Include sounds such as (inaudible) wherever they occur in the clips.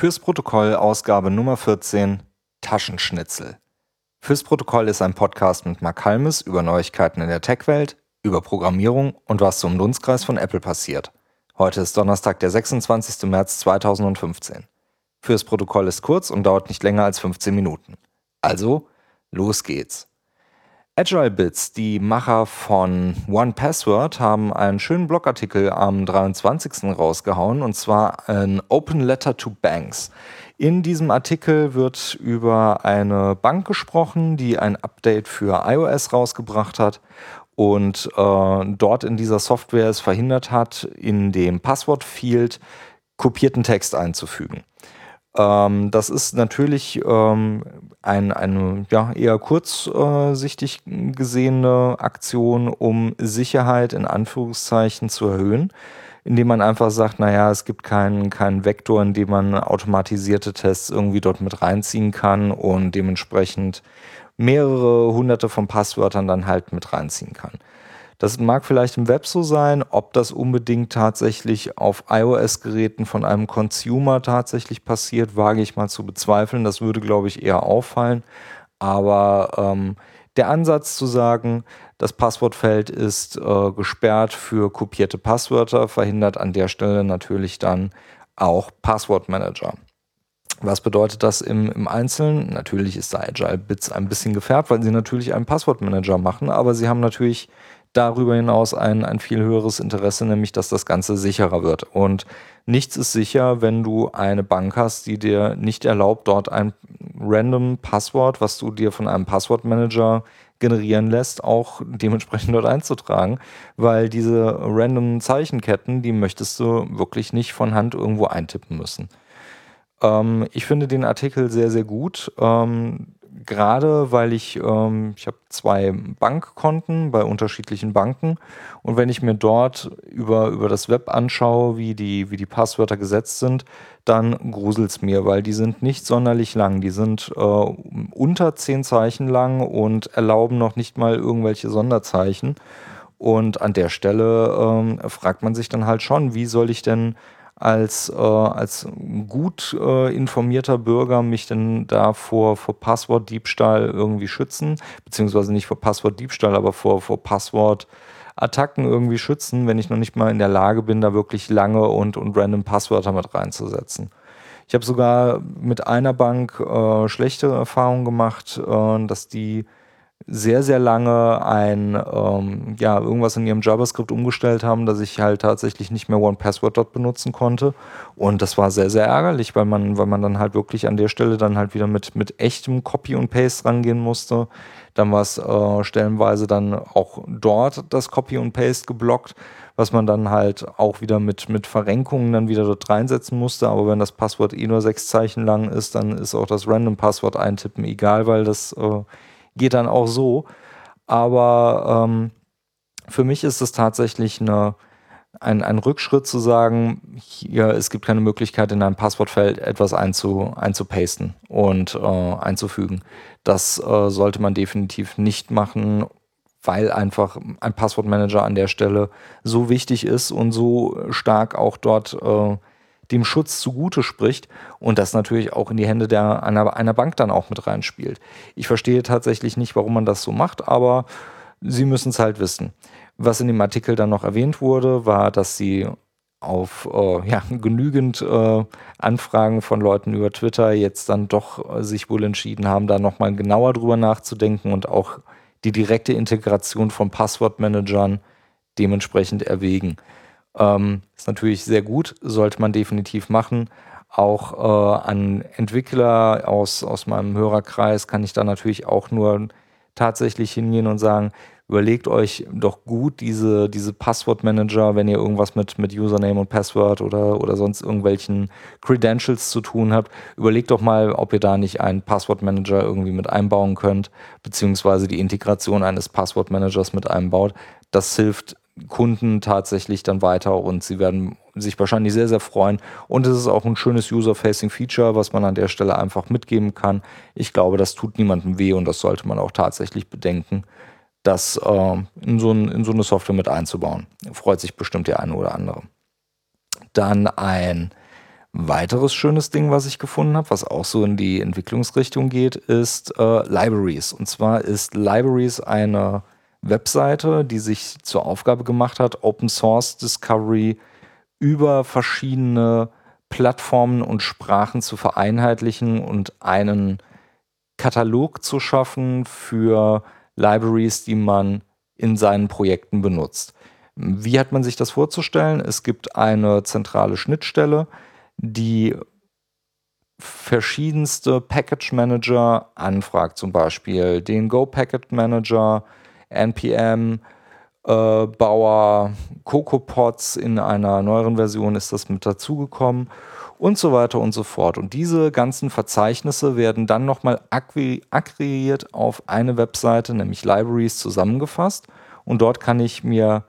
Fürs Protokoll Ausgabe Nummer 14 Taschenschnitzel. Fürs Protokoll ist ein Podcast mit Mark Halmes über Neuigkeiten in der Tech-Welt, über Programmierung und was im Dunstkreis von Apple passiert. Heute ist Donnerstag, der 26. März 2015. Fürs Protokoll ist kurz und dauert nicht länger als 15 Minuten. Also, los geht's. Agile Bits, die Macher von One Password, haben einen schönen Blogartikel am 23. rausgehauen und zwar ein Open Letter to Banks. In diesem Artikel wird über eine Bank gesprochen, die ein Update für iOS rausgebracht hat und äh, dort in dieser Software es verhindert hat, in dem Passwortfield kopierten Text einzufügen. Ähm, das ist natürlich ähm, ein, eine ja, eher kurzsichtig gesehene Aktion, um Sicherheit in Anführungszeichen zu erhöhen, indem man einfach sagt, naja, es gibt keinen, keinen Vektor, in dem man automatisierte Tests irgendwie dort mit reinziehen kann und dementsprechend mehrere hunderte von Passwörtern dann halt mit reinziehen kann. Das mag vielleicht im Web so sein, ob das unbedingt tatsächlich auf iOS-Geräten von einem Consumer tatsächlich passiert, wage ich mal zu bezweifeln. Das würde, glaube ich, eher auffallen. Aber ähm, der Ansatz zu sagen, das Passwortfeld ist äh, gesperrt für kopierte Passwörter, verhindert an der Stelle natürlich dann auch Passwortmanager. Was bedeutet das im, im Einzelnen? Natürlich ist da Agile Bits ein bisschen gefärbt, weil sie natürlich einen Passwortmanager machen, aber sie haben natürlich darüber hinaus ein, ein viel höheres Interesse, nämlich dass das Ganze sicherer wird. Und nichts ist sicher, wenn du eine Bank hast, die dir nicht erlaubt, dort ein random Passwort, was du dir von einem Passwortmanager generieren lässt, auch dementsprechend dort einzutragen, weil diese random Zeichenketten, die möchtest du wirklich nicht von Hand irgendwo eintippen müssen. Ähm, ich finde den Artikel sehr, sehr gut. Ähm, gerade weil ich, ähm, ich habe zwei Bankkonten bei unterschiedlichen Banken und wenn ich mir dort über, über das Web anschaue, wie die, wie die Passwörter gesetzt sind, dann gruselt es mir, weil die sind nicht sonderlich lang. Die sind äh, unter zehn Zeichen lang und erlauben noch nicht mal irgendwelche Sonderzeichen. Und an der Stelle ähm, fragt man sich dann halt schon, wie soll ich denn als, äh, als gut äh, informierter Bürger mich denn da vor, vor Passwortdiebstahl irgendwie schützen, beziehungsweise nicht vor Passwortdiebstahl, aber vor, vor Passwortattacken irgendwie schützen, wenn ich noch nicht mal in der Lage bin, da wirklich lange und, und random Passwörter mit reinzusetzen. Ich habe sogar mit einer Bank äh, schlechte Erfahrungen gemacht, äh, dass die sehr, sehr lange ein, ähm, ja, irgendwas in ihrem JavaScript umgestellt haben, dass ich halt tatsächlich nicht mehr OnePassword dort benutzen konnte. Und das war sehr, sehr ärgerlich, weil man, weil man dann halt wirklich an der Stelle dann halt wieder mit, mit echtem Copy und Paste rangehen musste. Dann war es äh, stellenweise dann auch dort das Copy und Paste geblockt, was man dann halt auch wieder mit, mit Verrenkungen dann wieder dort reinsetzen musste. Aber wenn das Passwort eh nur sechs Zeichen lang ist, dann ist auch das Random-Passwort eintippen egal, weil das äh, geht dann auch so. Aber ähm, für mich ist es tatsächlich eine, ein, ein Rückschritt zu sagen, hier, es gibt keine Möglichkeit, in einem Passwortfeld etwas einzu, einzupasten und äh, einzufügen. Das äh, sollte man definitiv nicht machen, weil einfach ein Passwortmanager an der Stelle so wichtig ist und so stark auch dort äh, dem Schutz zugute spricht und das natürlich auch in die Hände der, einer, einer Bank dann auch mit reinspielt. Ich verstehe tatsächlich nicht, warum man das so macht, aber sie müssen es halt wissen. Was in dem Artikel dann noch erwähnt wurde, war, dass sie auf äh, ja, (laughs) genügend äh, Anfragen von Leuten über Twitter jetzt dann doch äh, sich wohl entschieden haben, da nochmal genauer drüber nachzudenken und auch die direkte Integration von Passwortmanagern dementsprechend erwägen. Ähm, ist natürlich sehr gut, sollte man definitiv machen. Auch äh, an Entwickler aus, aus meinem Hörerkreis kann ich da natürlich auch nur tatsächlich hingehen und sagen, überlegt euch doch gut diese, diese Passwortmanager, wenn ihr irgendwas mit, mit Username und Passwort oder, oder sonst irgendwelchen Credentials zu tun habt. Überlegt doch mal, ob ihr da nicht einen Passwortmanager irgendwie mit einbauen könnt, beziehungsweise die Integration eines Passwortmanagers mit einbaut. Das hilft Kunden tatsächlich dann weiter und sie werden sich wahrscheinlich sehr, sehr freuen. Und es ist auch ein schönes User-Facing-Feature, was man an der Stelle einfach mitgeben kann. Ich glaube, das tut niemandem weh und das sollte man auch tatsächlich bedenken, das äh, in, so ein, in so eine Software mit einzubauen. Freut sich bestimmt der eine oder andere. Dann ein Weiteres schönes Ding, was ich gefunden habe, was auch so in die Entwicklungsrichtung geht, ist äh, Libraries. Und zwar ist Libraries eine Webseite, die sich zur Aufgabe gemacht hat, Open Source Discovery über verschiedene Plattformen und Sprachen zu vereinheitlichen und einen Katalog zu schaffen für Libraries, die man in seinen Projekten benutzt. Wie hat man sich das vorzustellen? Es gibt eine zentrale Schnittstelle, die verschiedenste Package Manager anfragt, zum Beispiel den Go Packet Manager, NPM, äh, Bauer, CocoaPods in einer neueren Version ist das mit dazugekommen und so weiter und so fort. Und diese ganzen Verzeichnisse werden dann nochmal aggregiert auf eine Webseite, nämlich Libraries, zusammengefasst. Und dort kann ich mir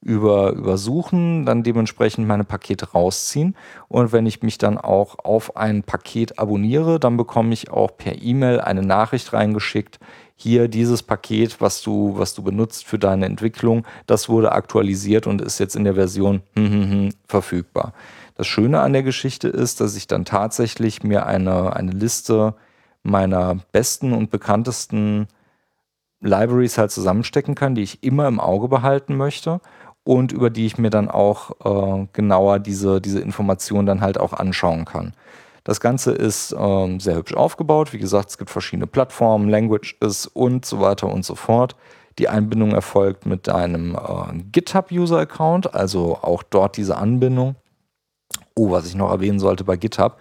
über, über Suchen dann dementsprechend meine Pakete rausziehen. Und wenn ich mich dann auch auf ein Paket abonniere, dann bekomme ich auch per E-Mail eine Nachricht reingeschickt. Hier dieses Paket, was du, was du benutzt für deine Entwicklung, das wurde aktualisiert und ist jetzt in der Version (laughs) verfügbar. Das Schöne an der Geschichte ist, dass ich dann tatsächlich mir eine, eine Liste meiner besten und bekanntesten Libraries halt zusammenstecken kann, die ich immer im Auge behalten möchte und über die ich mir dann auch äh, genauer diese, diese Informationen dann halt auch anschauen kann. Das Ganze ist ähm, sehr hübsch aufgebaut. Wie gesagt, es gibt verschiedene Plattformen, Languages und so weiter und so fort. Die Einbindung erfolgt mit einem äh, GitHub-User-Account, also auch dort diese Anbindung. Oh, was ich noch erwähnen sollte bei GitHub.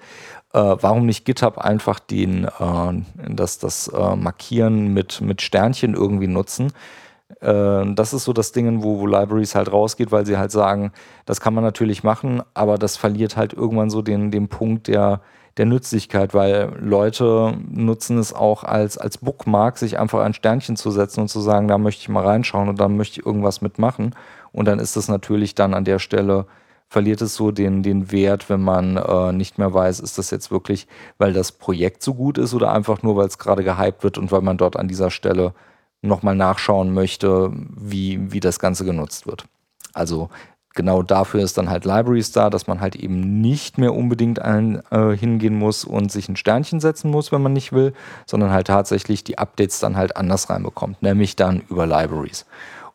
Äh, warum nicht GitHub einfach den, äh, das, das äh, Markieren mit, mit Sternchen irgendwie nutzen? Äh, das ist so das Ding, wo, wo Libraries halt rausgeht, weil sie halt sagen, das kann man natürlich machen, aber das verliert halt irgendwann so den, den Punkt der, der Nützlichkeit, weil Leute nutzen es auch als, als Bookmark, sich einfach ein Sternchen zu setzen und zu sagen, da möchte ich mal reinschauen und dann möchte ich irgendwas mitmachen. Und dann ist das natürlich dann an der Stelle verliert es so den, den Wert, wenn man äh, nicht mehr weiß, ist das jetzt wirklich, weil das Projekt so gut ist oder einfach nur, weil es gerade gehypt wird und weil man dort an dieser Stelle nochmal nachschauen möchte, wie, wie das Ganze genutzt wird. Also genau dafür ist dann halt Libraries da, dass man halt eben nicht mehr unbedingt ein, äh, hingehen muss und sich ein Sternchen setzen muss, wenn man nicht will, sondern halt tatsächlich die Updates dann halt anders reinbekommt, nämlich dann über Libraries.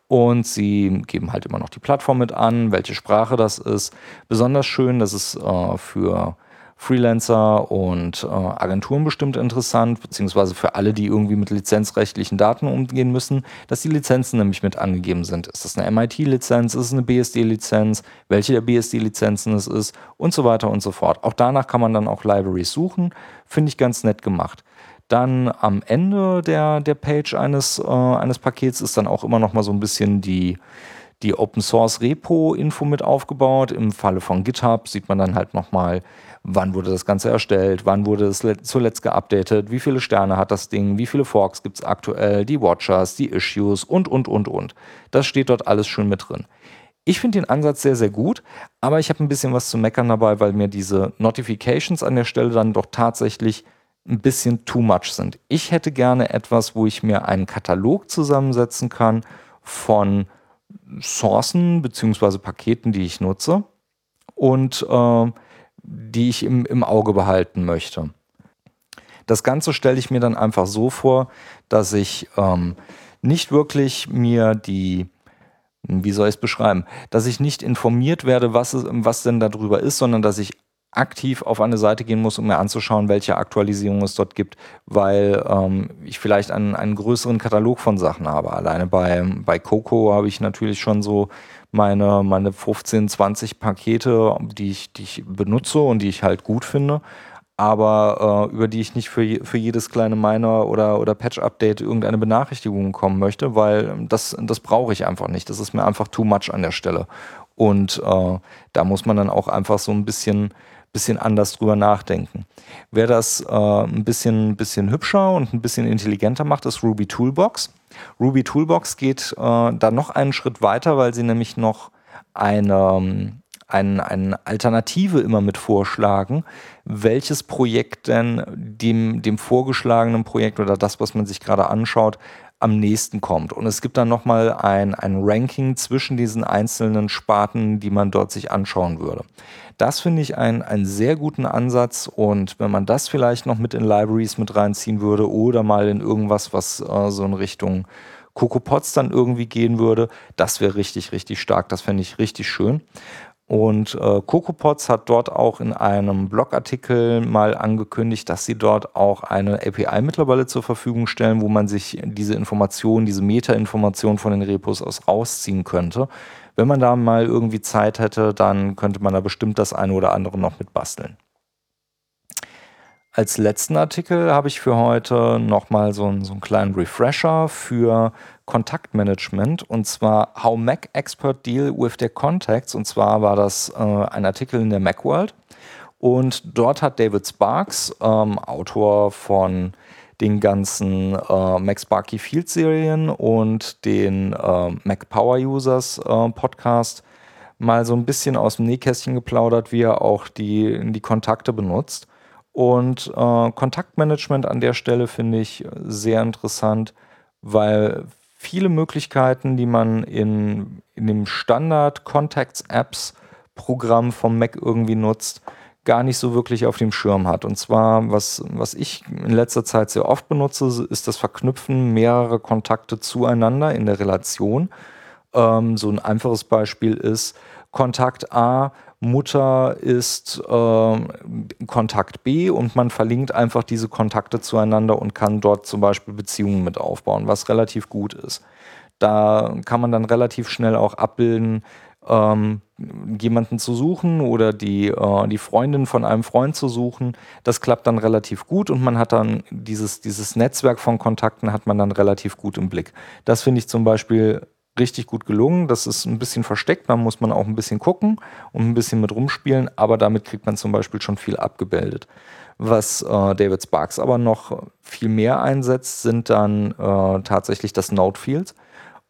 Und sie geben halt immer noch die Plattform mit an, welche Sprache das ist. Besonders schön, dass es äh, für Freelancer und äh, Agenturen bestimmt interessant, beziehungsweise für alle, die irgendwie mit lizenzrechtlichen Daten umgehen müssen, dass die Lizenzen nämlich mit angegeben sind. Ist das eine MIT-Lizenz, ist es eine BSD-Lizenz, welche der BSD-Lizenzen es ist und so weiter und so fort. Auch danach kann man dann auch Libraries suchen, finde ich ganz nett gemacht. Dann am Ende der, der Page eines, äh, eines Pakets ist dann auch immer noch mal so ein bisschen die, die Open Source Repo Info mit aufgebaut. Im Falle von GitHub sieht man dann halt nochmal, wann wurde das Ganze erstellt, wann wurde es zuletzt geupdatet, wie viele Sterne hat das Ding, wie viele Forks gibt es aktuell, die Watchers, die Issues und, und, und, und. Das steht dort alles schön mit drin. Ich finde den Ansatz sehr, sehr gut, aber ich habe ein bisschen was zu meckern dabei, weil mir diese Notifications an der Stelle dann doch tatsächlich ein bisschen too much sind. Ich hätte gerne etwas, wo ich mir einen Katalog zusammensetzen kann von Sourcen bzw. Paketen, die ich nutze und äh, die ich im, im Auge behalten möchte. Das Ganze stelle ich mir dann einfach so vor, dass ich ähm, nicht wirklich mir die, wie soll ich es beschreiben, dass ich nicht informiert werde, was, was denn darüber ist, sondern dass ich aktiv auf eine Seite gehen muss, um mir anzuschauen, welche Aktualisierungen es dort gibt, weil ähm, ich vielleicht einen, einen größeren Katalog von Sachen habe. Alleine bei, bei Coco habe ich natürlich schon so meine, meine 15, 20 Pakete, die ich, die ich benutze und die ich halt gut finde, aber äh, über die ich nicht für, für jedes kleine Miner oder, oder Patch-Update irgendeine Benachrichtigung bekommen möchte, weil das, das brauche ich einfach nicht. Das ist mir einfach too much an der Stelle. Und äh, da muss man dann auch einfach so ein bisschen bisschen anders drüber nachdenken. Wer das äh, ein bisschen, bisschen hübscher und ein bisschen intelligenter macht, ist Ruby Toolbox. Ruby Toolbox geht äh, da noch einen Schritt weiter, weil sie nämlich noch eine, eine, eine Alternative immer mit vorschlagen, welches Projekt denn dem, dem vorgeschlagenen Projekt oder das, was man sich gerade anschaut, am nächsten kommt. Und es gibt dann nochmal ein, ein Ranking zwischen diesen einzelnen Sparten, die man dort sich anschauen würde. Das finde ich einen, einen sehr guten Ansatz und wenn man das vielleicht noch mit in Libraries mit reinziehen würde oder mal in irgendwas, was äh, so in Richtung CocoaPods dann irgendwie gehen würde, das wäre richtig, richtig stark. Das fände ich richtig schön. Und äh, CocoaPods hat dort auch in einem Blogartikel mal angekündigt, dass sie dort auch eine API mittlerweile zur Verfügung stellen, wo man sich diese Informationen, diese Meta-Informationen von den Repos aus rausziehen könnte. Wenn man da mal irgendwie Zeit hätte, dann könnte man da bestimmt das eine oder andere noch mit basteln. Als letzten Artikel habe ich für heute nochmal so, einen, so einen kleinen Refresher für Kontaktmanagement und zwar How Mac Expert Deal with Their Contacts. Und zwar war das äh, ein Artikel in der Macworld. Und dort hat David Sparks, ähm, Autor von den ganzen äh, Mac Sparky Field Serien und den äh, Mac Power Users äh, Podcast, mal so ein bisschen aus dem Nähkästchen geplaudert, wie er auch die, die Kontakte benutzt. Und äh, Kontaktmanagement an der Stelle finde ich sehr interessant, weil viele Möglichkeiten, die man in, in dem Standard Contacts Apps Programm vom Mac irgendwie nutzt, gar nicht so wirklich auf dem Schirm hat. Und zwar, was, was ich in letzter Zeit sehr oft benutze, ist das Verknüpfen mehrerer Kontakte zueinander in der Relation. Ähm, so ein einfaches Beispiel ist, Kontakt A Mutter ist äh, Kontakt B und man verlinkt einfach diese Kontakte zueinander und kann dort zum Beispiel Beziehungen mit aufbauen, was relativ gut ist. Da kann man dann relativ schnell auch abbilden, ähm, jemanden zu suchen oder die, äh, die Freundin von einem Freund zu suchen. Das klappt dann relativ gut und man hat dann dieses, dieses Netzwerk von Kontakten hat man dann relativ gut im Blick. Das finde ich zum Beispiel richtig gut gelungen. Das ist ein bisschen versteckt, da muss man auch ein bisschen gucken und ein bisschen mit rumspielen, aber damit kriegt man zum Beispiel schon viel abgebildet. Was äh, David Sparks aber noch viel mehr einsetzt, sind dann äh, tatsächlich das Notefield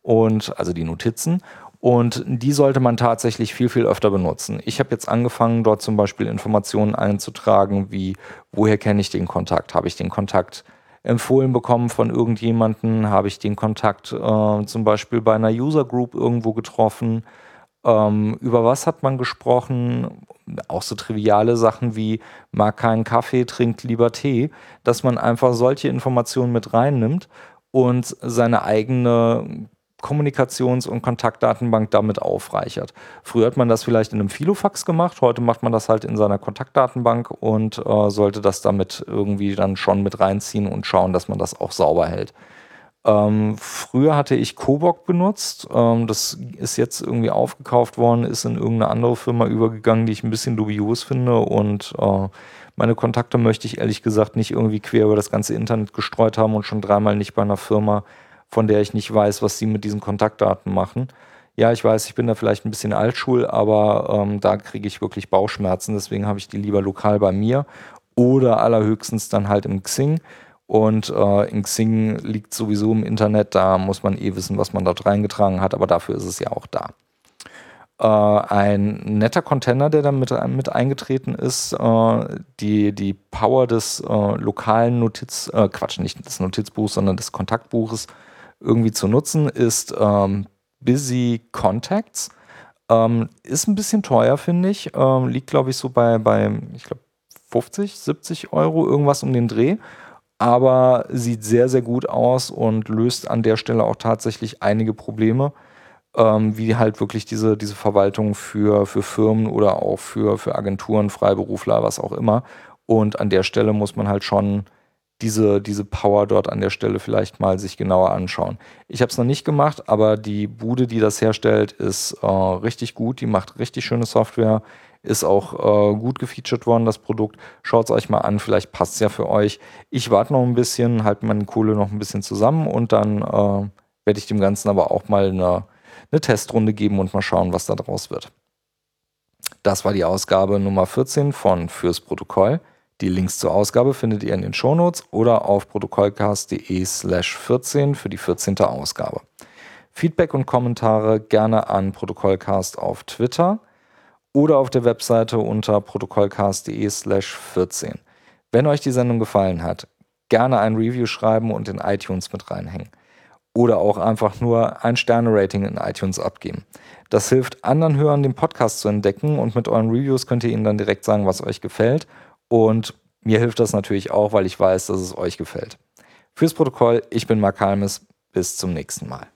und also die Notizen. Und die sollte man tatsächlich viel, viel öfter benutzen. Ich habe jetzt angefangen, dort zum Beispiel Informationen einzutragen, wie woher kenne ich den Kontakt? Habe ich den Kontakt empfohlen bekommen von irgendjemanden, habe ich den Kontakt äh, zum Beispiel bei einer User Group irgendwo getroffen. Ähm, über was hat man gesprochen? Auch so triviale Sachen wie mag keinen Kaffee, trinkt lieber Tee, dass man einfach solche Informationen mit reinnimmt und seine eigene Kommunikations- und Kontaktdatenbank damit aufreichert. Früher hat man das vielleicht in einem Filofax gemacht, heute macht man das halt in seiner Kontaktdatenbank und äh, sollte das damit irgendwie dann schon mit reinziehen und schauen, dass man das auch sauber hält. Ähm, früher hatte ich Kobok benutzt. Ähm, das ist jetzt irgendwie aufgekauft worden, ist in irgendeine andere Firma übergegangen, die ich ein bisschen dubios finde. Und äh, meine Kontakte möchte ich ehrlich gesagt nicht irgendwie quer über das ganze Internet gestreut haben und schon dreimal nicht bei einer Firma von der ich nicht weiß, was sie mit diesen Kontaktdaten machen. Ja, ich weiß, ich bin da vielleicht ein bisschen altschul, aber ähm, da kriege ich wirklich Bauchschmerzen. Deswegen habe ich die lieber lokal bei mir oder allerhöchstens dann halt im Xing. Und äh, in Xing liegt sowieso im Internet, da muss man eh wissen, was man dort reingetragen hat, aber dafür ist es ja auch da. Äh, ein netter Container, der da mit, mit eingetreten ist, äh, die, die Power des äh, lokalen Notiz, äh, Quatsch, nicht des Notizbuchs, sondern des Kontaktbuches irgendwie zu nutzen, ist ähm, Busy Contacts. Ähm, ist ein bisschen teuer, finde ich. Ähm, liegt, glaube ich, so bei, bei ich glaube, 50, 70 Euro, irgendwas um den Dreh. Aber sieht sehr, sehr gut aus und löst an der Stelle auch tatsächlich einige Probleme, ähm, wie halt wirklich diese, diese Verwaltung für, für Firmen oder auch für, für Agenturen, Freiberufler, was auch immer. Und an der Stelle muss man halt schon diese, diese Power dort an der Stelle vielleicht mal sich genauer anschauen. Ich habe es noch nicht gemacht, aber die Bude, die das herstellt, ist äh, richtig gut. Die macht richtig schöne Software, ist auch äh, gut gefeatured worden, das Produkt. Schaut es euch mal an, vielleicht passt es ja für euch. Ich warte noch ein bisschen, halte meine Kohle noch ein bisschen zusammen und dann äh, werde ich dem Ganzen aber auch mal eine, eine Testrunde geben und mal schauen, was da draus wird. Das war die Ausgabe Nummer 14 von Fürs Protokoll. Die Links zur Ausgabe findet ihr in den Shownotes oder auf protokollcast.de slash 14 für die 14. Ausgabe. Feedback und Kommentare gerne an Protokollcast auf Twitter oder auf der Webseite unter protokollcast.de slash 14. Wenn euch die Sendung gefallen hat, gerne ein Review schreiben und in iTunes mit reinhängen. oder auch einfach nur ein Sterne-Rating in iTunes abgeben. Das hilft anderen Hörern, den Podcast zu entdecken und mit euren Reviews könnt ihr ihnen dann direkt sagen, was euch gefällt. Und mir hilft das natürlich auch, weil ich weiß, dass es euch gefällt. Fürs Protokoll, ich bin Mark Halmes. Bis zum nächsten Mal.